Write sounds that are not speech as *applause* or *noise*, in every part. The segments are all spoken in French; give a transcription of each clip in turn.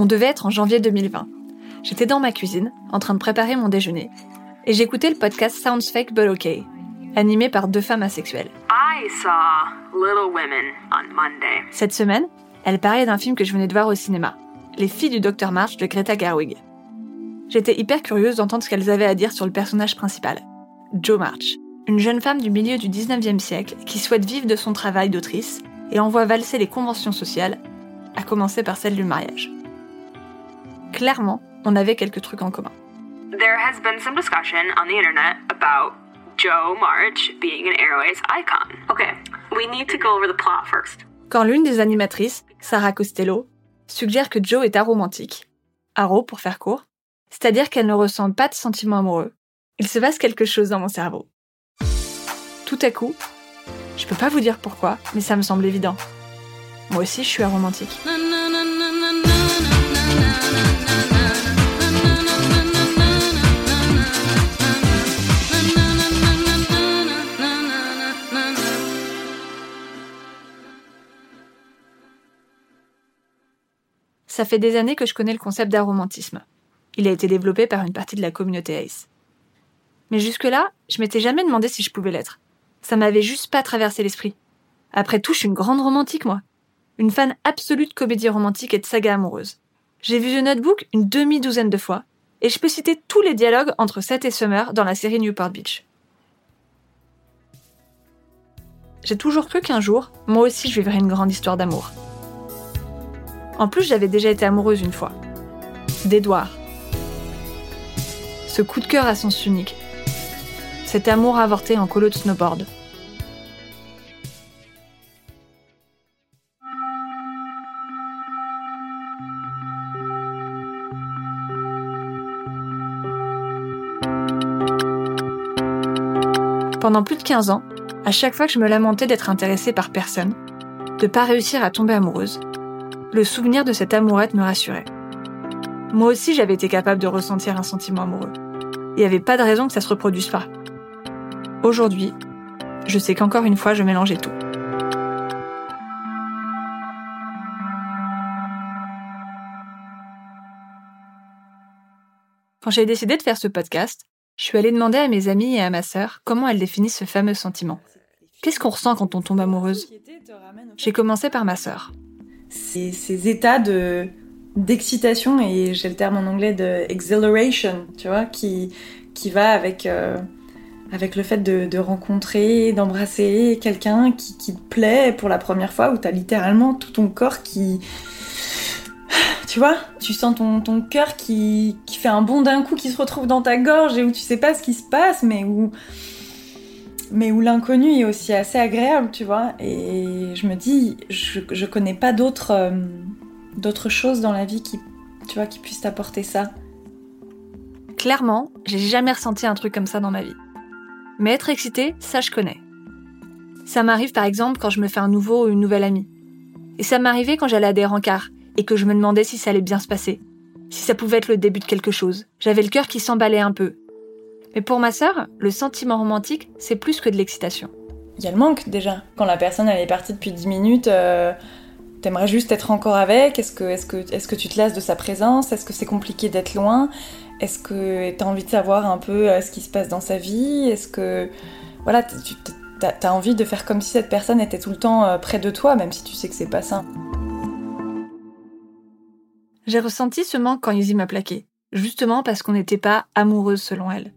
On devait être en janvier 2020. J'étais dans ma cuisine, en train de préparer mon déjeuner, et j'écoutais le podcast Sounds Fake But OK, animé par deux femmes asexuelles. I saw Little Women on Monday. Cette semaine, elle parlait d'un film que je venais de voir au cinéma, Les filles du Dr March de Greta Gerwig. J'étais hyper curieuse d'entendre ce qu'elles avaient à dire sur le personnage principal, Jo March, une jeune femme du milieu du 19e siècle qui souhaite vivre de son travail d'autrice et envoie valser les conventions sociales, à commencer par celle du mariage. Clairement, on avait quelques trucs en commun. There has been some discussion on the internet about Joe March being an Airways icon. Okay, we need to go over the plot first. Quand l'une des animatrices, Sarah Costello, suggère que Joe est aromantique, aro pour faire court, c'est-à-dire qu'elle ne ressent pas de sentiments amoureux, il se passe quelque chose dans mon cerveau. Tout à coup, je peux pas vous dire pourquoi, mais ça me semble évident. Moi aussi, je suis aromantique. Ça fait des années que je connais le concept d'aromantisme. Il a été développé par une partie de la communauté Ace. Mais jusque-là, je m'étais jamais demandé si je pouvais l'être. Ça m'avait juste pas traversé l'esprit. Après tout, je suis une grande romantique, moi. Une fan absolue de comédie romantique et de saga amoureuse. J'ai vu The Notebook une demi-douzaine de fois, et je peux citer tous les dialogues entre Seth et Summer dans la série Newport Beach. J'ai toujours cru qu'un jour, moi aussi je vivrais une grande histoire d'amour. En plus, j'avais déjà été amoureuse une fois. D'Edouard. Ce coup de cœur à sens unique. Cet amour avorté en colo de snowboard. Pendant plus de 15 ans, à chaque fois que je me lamentais d'être intéressée par personne, de pas réussir à tomber amoureuse, le souvenir de cette amourette me rassurait. Moi aussi, j'avais été capable de ressentir un sentiment amoureux. Il n'y avait pas de raison que ça se reproduise pas. Aujourd'hui, je sais qu'encore une fois, je mélangeais tout. Quand j'ai décidé de faire ce podcast, je suis allée demander à mes amis et à ma sœur comment elles définissent ce fameux sentiment. Qu'est-ce qu'on ressent quand on tombe amoureuse? J'ai commencé par ma sœur. Ces, ces états de d'excitation et j'ai le terme en anglais de exhilaration, tu vois, qui qui va avec euh, avec le fait de, de rencontrer, d'embrasser quelqu'un qui, qui te plaît pour la première fois, où t'as littéralement tout ton corps qui tu vois, tu sens ton, cœur qui, fait un bond d'un coup, qui se retrouve dans ta gorge et où tu sais pas ce qui se passe, mais où, mais où l'inconnu est aussi assez agréable, tu vois. Et je me dis, je, je connais pas d'autres euh, d'autres choses dans la vie qui, tu vois, qui puissent t'apporter ça. Clairement, j'ai jamais ressenti un truc comme ça dans ma vie. Mais être excitée, ça je connais. Ça m'arrive par exemple quand je me fais un nouveau ou une nouvelle amie. Et ça m'arrivait quand j'allais à des rencarts et que je me demandais si ça allait bien se passer, si ça pouvait être le début de quelque chose. J'avais le cœur qui s'emballait un peu. Mais pour ma sœur, le sentiment romantique, c'est plus que de l'excitation. Il y a le manque déjà. Quand la personne elle est partie depuis 10 minutes, euh, t'aimerais juste être encore avec? Est-ce que, est que, est que tu te lasses de sa présence? Est-ce que c'est compliqué d'être loin? Est-ce que t'as envie de savoir un peu euh, ce qui se passe dans sa vie? Est-ce que. Voilà, tu as envie de faire comme si cette personne était tout le temps euh, près de toi, même si tu sais que c'est pas ça. J'ai ressenti ce manque quand Izzy m'a plaqué, justement parce qu'on n'était pas amoureuse selon elle.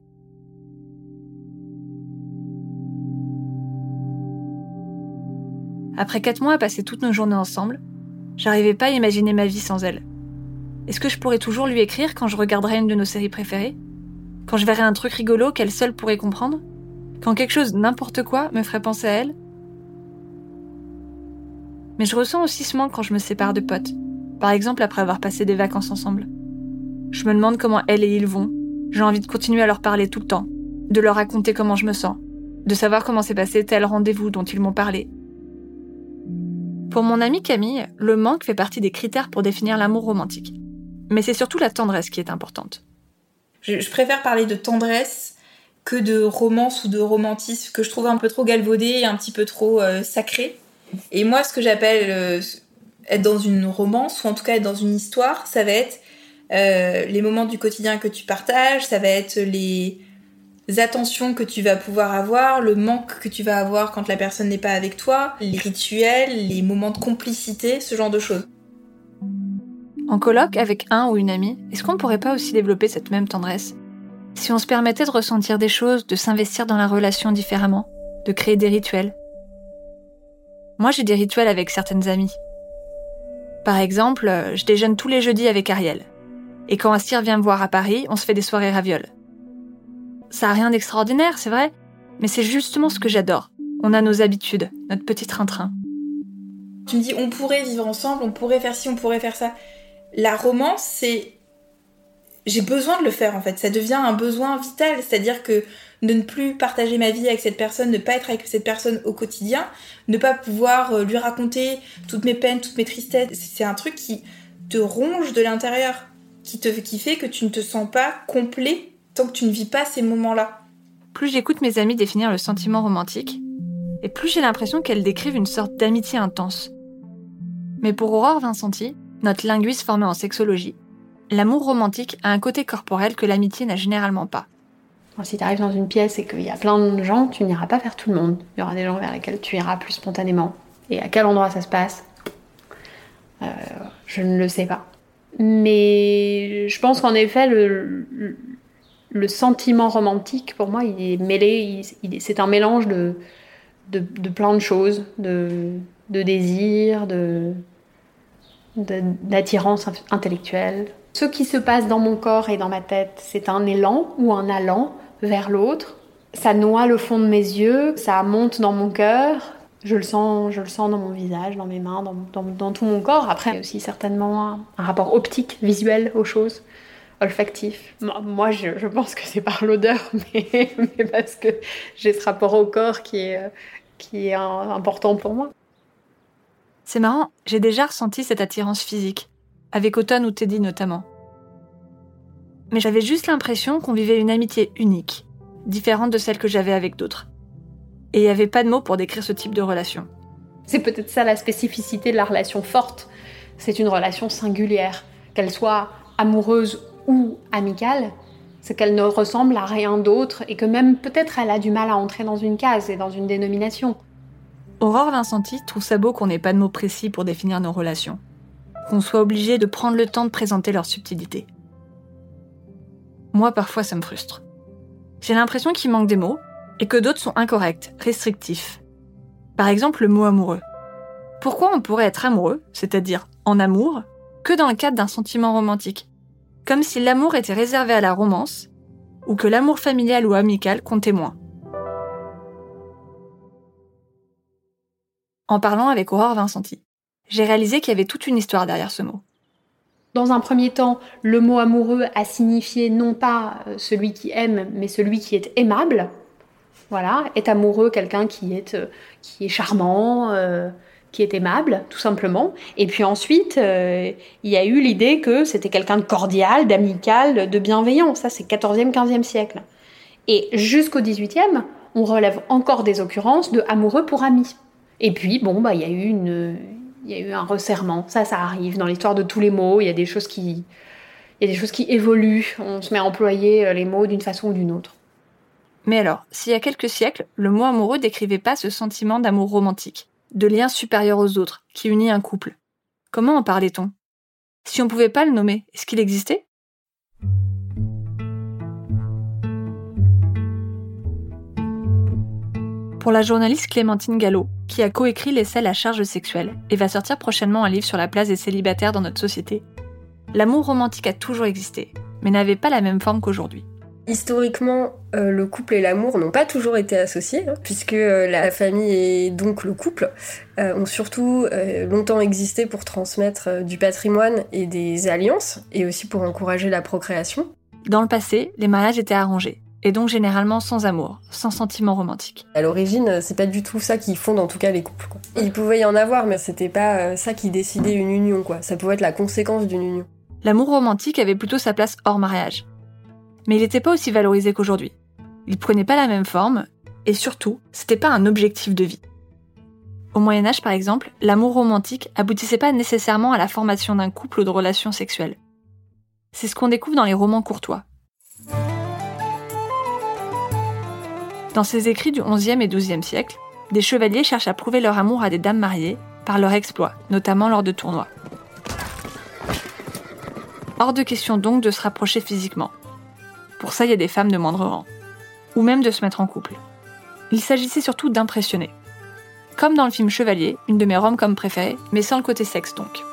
Après quatre mois à passer toutes nos journées ensemble, j'arrivais pas à imaginer ma vie sans elle. Est-ce que je pourrais toujours lui écrire quand je regarderais une de nos séries préférées? Quand je verrais un truc rigolo qu'elle seule pourrait comprendre? Quand quelque chose, n'importe quoi, me ferait penser à elle? Mais je ressens aussi ce manque quand je me sépare de potes. Par exemple après avoir passé des vacances ensemble. Je me demande comment elle et ils vont. J'ai envie de continuer à leur parler tout le temps, de leur raconter comment je me sens, de savoir comment s'est passé tel rendez-vous dont ils m'ont parlé. Pour mon amie Camille, le manque fait partie des critères pour définir l'amour romantique. Mais c'est surtout la tendresse qui est importante. Je, préfère parler de tendresse que de romance ou de romantisme que je trouve un peu trop galvaudé et un petit peu trop euh, sacré. Et moi, ce que j'appelle euh, être dans une romance ou en tout cas être dans une histoire, ça va être euh, les moments du quotidien que tu partages, ça va être les attentions que tu vas pouvoir avoir, le manque que tu vas avoir quand la personne n'est pas avec toi, les rituels, les moments de complicité, ce genre de choses. En colloque avec un ou une amie, est-ce qu'on ne pourrait pas aussi développer cette même tendresse? Si on se permettait de ressentir des choses, de s'investir dans la relation différemment, de créer des rituels? Moi j'ai des rituels avec certaines amies. Par exemple, je déjeune tous les jeudis avec Ariel. Et quand Astir vient me voir à Paris, on se fait des soirées ravioles. Ça a rien d'extraordinaire, c'est vrai, mais c'est justement ce que j'adore. On a nos habitudes, notre petit train-train. Tu me dis, on pourrait vivre ensemble, on pourrait faire ci, on pourrait faire ça. La romance, c'est. J'ai besoin de le faire en fait. Ça devient un besoin vital. C'est-à-dire que de ne plus partager ma vie avec cette personne, ne pas être avec cette personne au quotidien, ne pas pouvoir euh, lui raconter toutes mes peines, toutes mes tristesses, c'est un truc qui te ronge de l'intérieur qui, te, qui fait que tu ne te sens pas complet tant que tu ne vis pas ces moments-là. Plus j'écoute mes amis définir le sentiment romantique, et plus j'ai l'impression qu'elles décrivent une sorte d'amitié intense. Mais pour Aurore Vincenti, notre linguiste formée en sexologie, l'amour romantique a un côté corporel que l'amitié n'a généralement pas. si tu arrives dans une pièce et qu'il y a plein de gens, tu n'iras pas vers tout le monde. Il y aura des gens vers lesquels tu iras plus spontanément. Et à quel endroit ça se passe euh, Je ne le sais pas. Mais je pense qu'en effet, le, sentiment romantique, pour moi, il est mêlé, c'est un mélange de, de, plein de choses, de, de désir, de, d'attirance intellectuelle. Ce qui se passe dans mon corps et dans ma tête, c'est un élan ou un allant vers l'autre. Ça noie le fond de mes yeux, ça monte dans mon cœur, je le sens, je le sens dans mon visage, dans mes mains, dans, tout mon corps. Après, il y a aussi certainement un, rapport optique, visuel aux choses, olfactif. Moi, je, pense que c'est par l'odeur, *laughs* mais, parce que j'ai ce rapport au corps qui est, qui est important pour moi. C'est marrant, j'ai déjà ressenti cette attirance physique, avec Automne ou Teddy notamment. Mais j'avais juste l'impression qu'on vivait une amitié unique, différente de celle que j'avais avec d'autres. Et il n'y avait pas de mots pour décrire ce type de relation. C'est peut-être ça la spécificité de la relation forte. C'est une relation singulière. Qu'elle soit amoureuse ou amicale, c'est qu'elle ne ressemble à rien d'autre et que même peut-être elle a du mal à entrer dans une case et dans une dénomination. Aurore Vincenti trouve ça beau qu'on n'ait pas de mots précis pour définir nos relations. Qu'on soit obligé de prendre le temps de présenter leurs subtilités. Moi, parfois, ça me frustre. J'ai l'impression qu'il manque des mots, et que d'autres sont incorrects, restrictifs. Par exemple le mot amoureux. Pourquoi on pourrait être amoureux, c'est-à-dire en amour, que dans le cadre d'un sentiment romantique? Comme si l'amour était réservé à la romance, ou que l'amour familial ou amical comptait moins. En parlant avec Aurore Vincenti, j'ai réalisé qu'il y avait toute une histoire derrière ce mot. Dans un premier temps, le mot amoureux a signifié non pas euh, celui qui aime, mais celui qui est aimable, voilà, est amoureux quelqu'un qui est euh, charmant, euh, qui est aimable, tout simplement. Et puis ensuite, il y a eu l'idée que c'était quelqu'un de cordial, d'amical, de bienveillant. Ça, c'est 14e, 15e siècle. Et jusqu'au 18e, on relève encore des occurrences de amoureux pour amis. Et puis, bon, bah, il y a eu une, il y a eu un resserrement. Ça, ça arrive dans l'histoire de tous les mots. Il y a des choses qui, il y a des choses qui évoluent. On se met à employer les mots d'une façon ou d'une autre. Mais alors, s'il y a quelques siècles, le mot amoureux décrivait pas ce sentiment d'amour romantique, de lien supérieur aux autres, qui unit un couple, comment en parlait-on? Si on pouvait pas le nommer, est-ce qu'il existait? Pour la journaliste Clémentine Gallo, qui a coécrit l'essai La charge sexuelle et va sortir prochainement un livre sur la place des célibataires dans notre société, l'amour romantique a toujours existé, mais n'avait pas la même forme qu'aujourd'hui. Historiquement, euh, le couple et l'amour n'ont pas toujours été associés, hein, puisque euh, la famille et donc le couple euh, ont surtout longtemps existé pour transmettre du patrimoine et des alliances, et aussi pour encourager la procréation. Dans le passé, les mariages étaient arrangés, et donc généralement sans amour, sans sentiment romantique. À l'origine, c'est pas du tout ça qui fonde en tout cas les couples. Il pouvait y en avoir, mais c'était pas ça qui décidait une union, quoi. Ça pouvait être la conséquence d'une union. L'amour romantique avait plutôt sa place hors mariage mais il n'était pas aussi valorisé qu'aujourd'hui. Il prenait pas la même forme, et surtout, c'était pas un objectif de vie. Au Moyen Âge, par exemple, l'amour romantique aboutissait pas nécessairement à la formation d'un couple ou de relations sexuelles. C'est ce qu'on découvre dans les romans courtois. Dans ces écrits du XIe et XIIe siècle, des chevaliers cherchent à prouver leur amour à des dames mariées par leur exploit, notamment lors de tournois. Hors de question donc de se rapprocher physiquement. Pour ça, il y a des femmes de moindre rang. Ou même de se mettre en couple. Il s'agissait surtout d'impressionner. Comme dans le film Chevalier, une de mes rom-coms préférées, mais sans le côté sexe donc.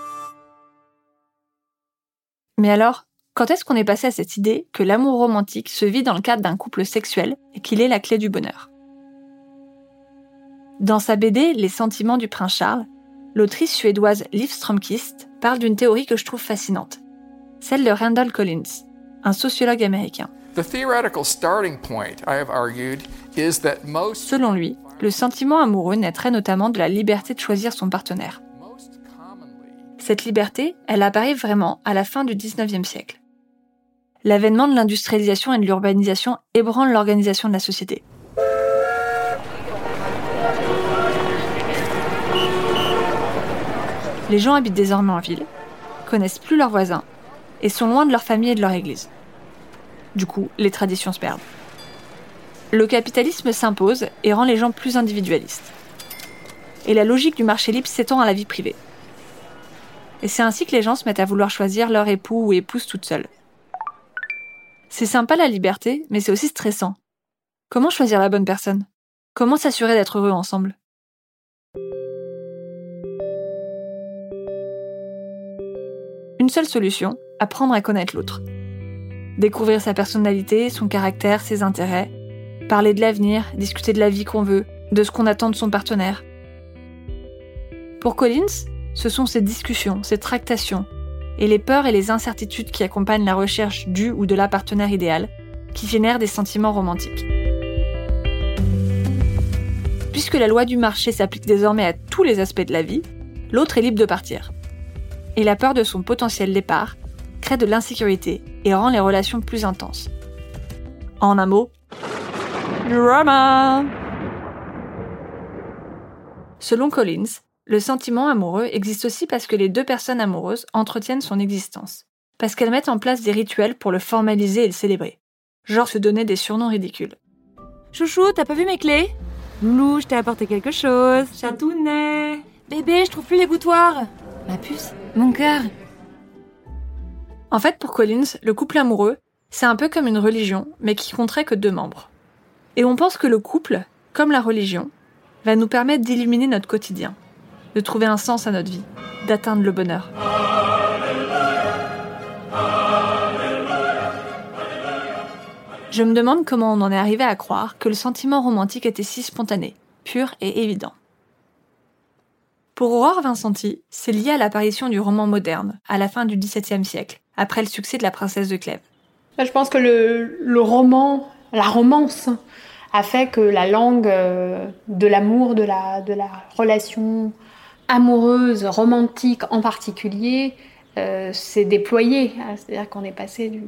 Mais alors, quand est-ce qu'on est passé à cette idée que l'amour romantique se vit dans le cadre d'un couple sexuel et qu'il est la clé du bonheur? Dans sa BD Les sentiments du prince Charles, l'autrice suédoise Liv Stromkist parle d'une théorie que je trouve fascinante, celle de Randall Collins, un sociologue américain. Selon lui, le sentiment amoureux naîtrait notamment de la liberté de choisir son partenaire. Cette liberté, elle apparaît vraiment à la fin du 19e siècle. L'avènement de l'industrialisation et de l'urbanisation ébranle l'organisation de la société. Les gens habitent désormais en ville, connaissent plus leurs voisins et sont loin de leur famille et de leur église. Du coup, les traditions se perdent. Le capitalisme s'impose et rend les gens plus individualistes. Et la logique du marché libre s'étend à la vie privée. Et c'est ainsi que les gens se mettent à vouloir choisir leur époux ou épouse toute seule. C'est sympa la liberté, mais c'est aussi stressant. Comment choisir la bonne personne? Comment s'assurer d'être heureux ensemble? Une seule solution, apprendre à connaître l'autre. Découvrir sa personnalité, son caractère, ses intérêts. Parler de l'avenir, discuter de la vie qu'on veut, de ce qu'on attend de son partenaire. Pour Collins, ce sont ces discussions, ces tractations, et les peurs et les incertitudes qui accompagnent la recherche du ou de la partenaire idéal, qui génèrent des sentiments romantiques. Puisque la loi du marché s'applique désormais à tous les aspects de la vie, l'autre est libre de partir. Et la peur de son potentiel départ crée de l'insécurité et rend les relations plus intenses. En un mot, drama Selon Collins, le sentiment amoureux existe aussi parce que les deux personnes amoureuses entretiennent son existence, parce qu'elles mettent en place des rituels pour le formaliser et le célébrer, genre se donner des surnoms ridicules. Chouchou, t'as pas vu mes clés? Loulou, je t'ai apporté quelque chose. Chatounet Bébé, je trouve plus les boutoirs. Ma puce, mon cœur, en fait, pour Collins, le couple amoureux, c'est un peu comme une religion, mais qui compterait que deux membres. Et on pense que le couple, comme la religion, va nous permettre d'illuminer notre quotidien, de trouver un sens à notre vie, d'atteindre le bonheur. Je me demande comment on en est arrivé à croire que le sentiment romantique était si spontané, pur et évident. Pour Aurore Vincenti, c'est lié à l'apparition du roman moderne, à la fin du XVIIe siècle, après le succès de La Princesse de Clèves Je pense que le, roman, la romance, a fait que la langue euh, de l'amour, de la, de la relation amoureuse, romantique en particulier, euh, s'est déployée. C'est-à-dire qu'on est passé du,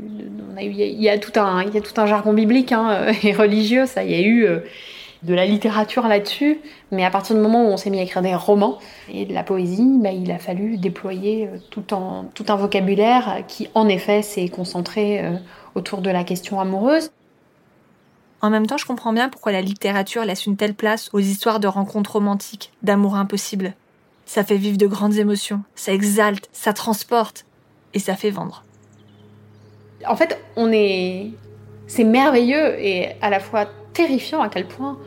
il, y a, tout un, il y a tout un jargon biblique hein, *laughs* et religieux. Ça, il y a eu euh, de la littérature là-dessus, mais à partir du moment où on s'est mis à écrire des romans et de la poésie, bah, il a fallu déployer euh, tout, tout un vocabulaire qui, en effet, s'est concentré euh, autour de la question amoureuse. En même temps, je comprends bien pourquoi la littérature laisse une telle place aux histoires de rencontres romantiques, d'amour impossible. Ça fait vivre de grandes émotions, ça exalte, ça transporte, et ça fait vendre. En fait, on est. C'est merveilleux et à la fois terrifiant à quel point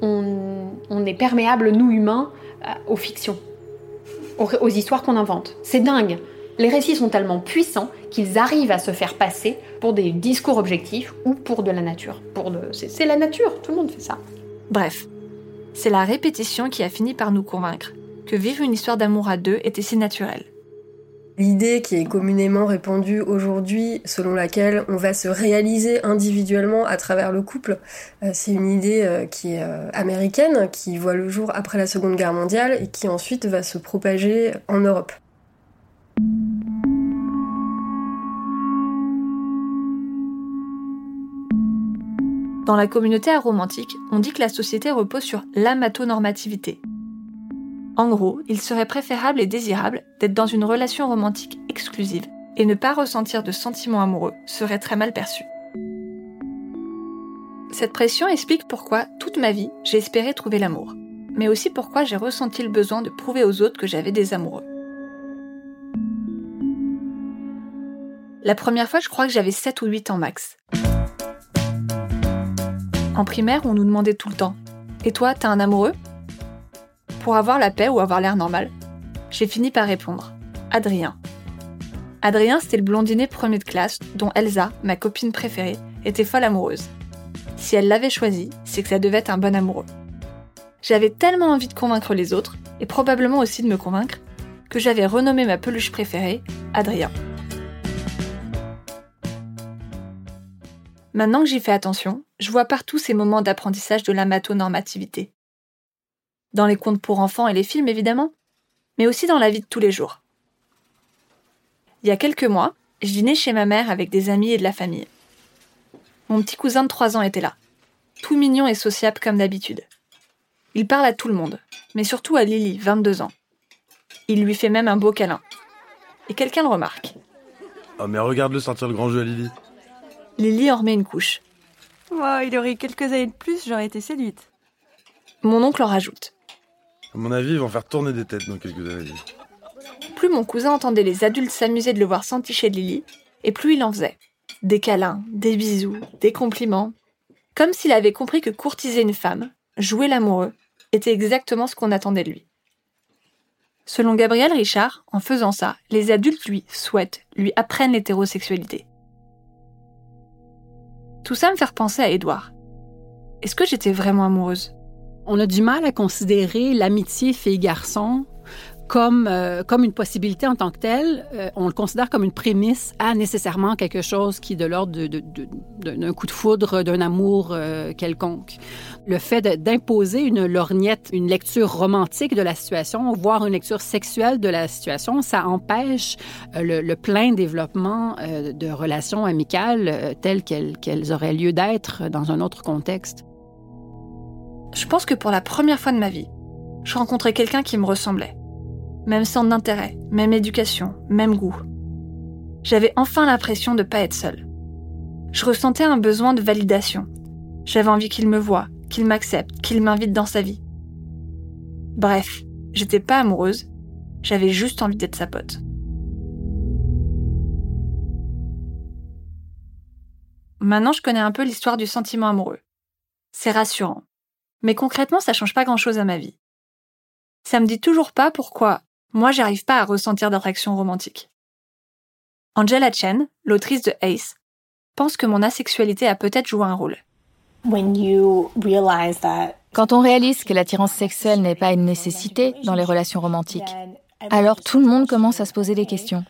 on, est perméable, nous humains, euh, aux fictions, aux, histoires qu'on invente. C'est dingue. Les récits sont tellement puissants qu'ils arrivent à se faire passer pour des discours objectifs ou pour de la nature. Pour de... C'est la nature, tout le monde fait ça. Bref, c'est la répétition qui a fini par nous convaincre que vivre une histoire d'amour à deux était si naturel. L'idée qui est communément répandue aujourd'hui, selon laquelle on va se réaliser individuellement à travers le couple, euh, c'est une idée euh, qui est euh, américaine, qui voit le jour après la Seconde Guerre mondiale et qui ensuite va se propager en Europe. Dans la communauté aromantique, on dit que la société repose sur l'amatonormativité. En gros, il serait préférable et désirable d'être dans une relation romantique exclusive, et ne pas ressentir de sentiments amoureux serait très mal perçu. Cette pression explique pourquoi, toute ma vie, j'ai espéré trouver l'amour, mais aussi pourquoi j'ai ressenti le besoin de prouver aux autres que j'avais des amoureux. La première fois, je crois que j'avais 7 ou 8 ans max. En primaire, on nous demandait tout le temps Et toi, t'as un amoureux? Pour avoir la paix ou avoir l'air normal, j'ai fini par répondre Adrien. Adrien, c'était le blondinet premier de classe dont Elsa, ma copine préférée, était folle amoureuse. Si elle l'avait choisi, c'est que ça devait être un bon amoureux. J'avais tellement envie de convaincre les autres, et probablement aussi de me convaincre, que j'avais renommé ma peluche préférée Adrien. Maintenant que j'y fais attention, je vois partout ces moments d'apprentissage de l'amatonormativité. Dans les contes pour enfants et les films, évidemment, mais aussi dans la vie de tous les jours. Il y a quelques mois, je dînais chez ma mère avec des amis et de la famille. Mon petit cousin de 3 ans était là, tout mignon et sociable comme d'habitude. Il parle à tout le monde, mais surtout à Lily, 22 ans. Il lui fait même un beau câlin. Et quelqu'un le remarque. Oh mais regarde-le sortir le grand jeu à Lily. Lily en remet une couche. Oh, il aurait eu quelques années de plus, j'aurais été séduite. Mon oncle en rajoute. À mon avis, ils vont faire tourner des têtes dans quelques années. Plus mon cousin entendait les adultes s'amuser de le voir s'enticher de Lily, et plus il en faisait. Des câlins, des bisous, des compliments. Comme s'il avait compris que courtiser une femme, jouer l'amoureux, était exactement ce qu'on attendait de lui. Selon Gabriel Richard, en faisant ça, les adultes lui souhaitent, lui apprennent l'hétérosexualité. Tout ça me fait penser à Édouard. Est-ce que j'étais vraiment amoureuse? On a du mal à considérer l'amitié fille-garçon comme, euh, comme une possibilité en tant que telle. Euh, on le considère comme une prémisse à nécessairement quelque chose qui est de l'ordre d'un coup de foudre, d'un amour euh, quelconque. Le fait d'imposer une lorgnette, une lecture romantique de la situation, voire une lecture sexuelle de la situation, ça empêche le, plein développement de relations amicales telles qu'elles auraient lieu d'être dans un autre contexte. Je pense que pour la première fois de ma vie, je rencontrais quelqu'un qui me ressemblait même centre d'intérêt, même éducation, même goût. J'avais enfin l'impression de ne pas être seule. Je ressentais un besoin de validation. J'avais envie qu'il me voie, qu'il m'accepte, qu'il m'invite dans sa vie. Bref, j'étais pas amoureuse, j'avais juste envie d'être sa pote. Maintenant, je connais un peu l'histoire du sentiment amoureux. C'est rassurant. Mais concrètement, ça change pas grand chose à ma vie. Ça me dit toujours pas pourquoi moi, j'arrive pas à ressentir d'attraction romantique. Angela Chen, l'autrice de Ace, pense que mon asexualité a peut-être joué un rôle. Quand on réalise que l'attirance sexuelle n'est pas une nécessité dans les relations romantiques, alors tout le monde commence à se poser des questions.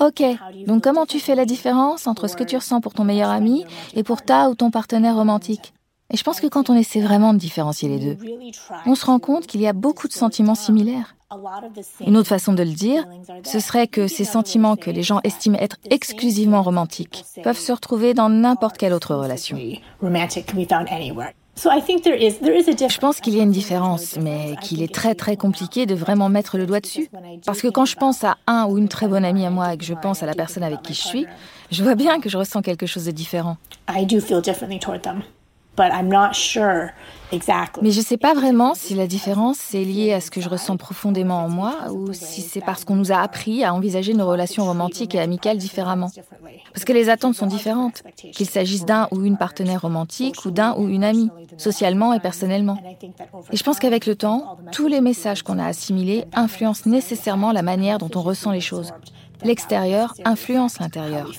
Ok, donc comment tu fais la différence entre ce que tu ressens pour ton meilleur ami et pour ta ou ton partenaire romantique? Et je pense que quand on essaie vraiment de différencier les deux, on se rend compte qu'il y a beaucoup de sentiments similaires. Une autre façon de le dire, ce serait que ces sentiments que les gens estiment être exclusivement romantiques peuvent se retrouver dans n'importe quelle autre relation. Je pense qu'il y a une différence, mais qu'il est très très compliqué de vraiment mettre le doigt dessus. Parce que quand je pense à un ou une très bonne amie à moi et que je pense à la personne avec qui je suis, je vois bien que je ressens quelque chose de différent. Mais je ne sais pas vraiment si la différence est liée à ce que je ressens profondément en moi ou si c'est parce qu'on nous a appris à envisager nos relations romantiques et amicales différemment. Parce que les attentes sont différentes, qu'il s'agisse d'un ou une partenaire romantique ou d'un ou une amie, socialement et personnellement. Et je pense qu'avec le temps, tous les messages qu'on a assimilés influencent nécessairement la manière dont on ressent les choses. L'extérieur influence l'intérieur.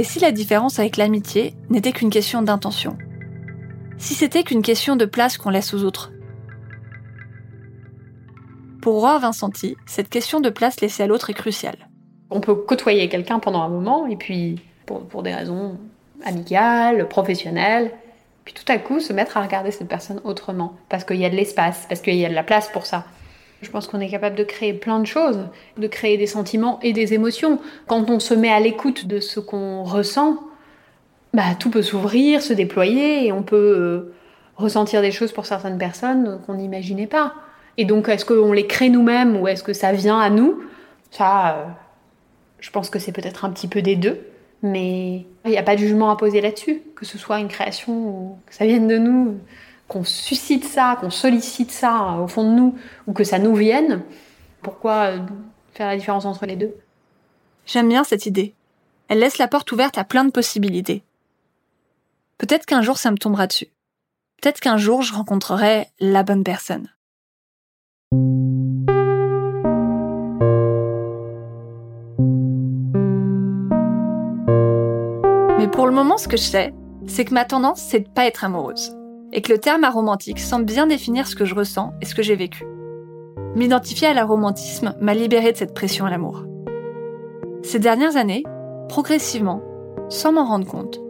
Et si la différence avec l'amitié n'était qu'une question d'intention? Si c'était qu'une question de place qu'on laisse aux autres? Pour Aurore Vincenti, cette question de place laissée à l'autre est cruciale. On peut côtoyer quelqu'un pendant un moment et puis, pour, pour des raisons amicales, professionnelles, puis tout à coup se mettre à regarder cette personne autrement, parce qu'il y a de l'espace, parce qu'il y a de la place pour ça. Je pense qu'on est capable de créer plein de choses, de créer des sentiments et des émotions. Quand on se met à l'écoute de ce qu'on ressent, bah, tout peut s'ouvrir, se déployer, et on peut euh, ressentir des choses pour certaines personnes qu'on n'imaginait pas. Et donc, est-ce qu'on les crée nous-mêmes ou est-ce que ça vient à nous? Ça, euh, je pense que c'est peut-être un petit peu des deux, mais il n'y a pas de jugement à poser là-dessus, que ce soit une création ou que ça vienne de nous qu'on suscite ça, qu'on sollicite ça au fond de nous, ou que ça nous vienne, pourquoi euh, faire la différence entre les deux? J'aime bien cette idée. Elle laisse la porte ouverte à plein de possibilités. Peut-être qu'un jour ça me tombera dessus. Peut-être qu'un jour je rencontrerai la bonne personne. Mais pour le moment, ce que je sais, c'est que ma tendance, c'est de pas être amoureuse et que le terme aromantique semble bien définir ce que je ressens et ce que j'ai vécu. M'identifier à l'aromantisme m'a libéré de cette pression à l'amour. Ces dernières années, progressivement, sans m'en rendre compte,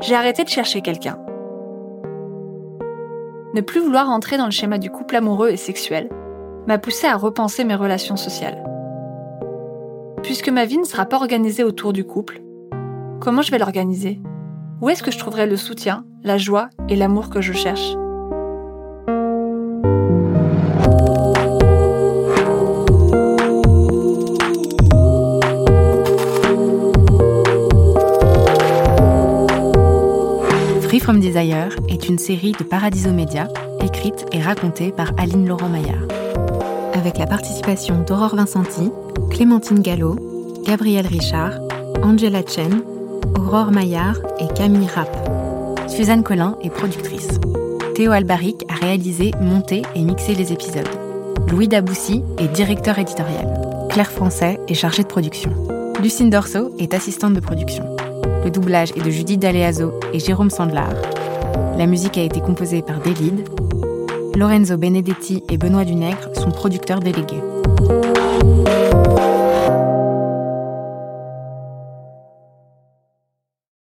j'ai arrêté de chercher quelqu'un. Ne plus vouloir entrer dans le schéma du couple amoureux et sexuel m'a poussé à repenser mes relations sociales. Puisque ma vie ne sera pas organisée autour du couple, comment je vais l'organiser? Où est-ce que je trouverai le soutien la joie et l'amour que je cherche? Free From Desire est une série de Paradiso Média, écrite et racontée par Aline Laurent Maillard. Avec la participation d'Aurore Vincenti, Clémentine Gallo, Gabriel Richard, Angela Chen, Aurore Maillard et Camille Rapp. Suzanne Collin est productrice. Théo Albaric a réalisé, monté et mixé les épisodes. Louis Daboussi est directeur éditorial. Claire Français est chargée de production. Lucine Dorso est assistante de production. Le doublage est de Judith D'Aleazo et Jérôme Sandlar. La musique a été composée par Delide. Lorenzo Benedetti et Benoît Dunègre sont producteurs délégués.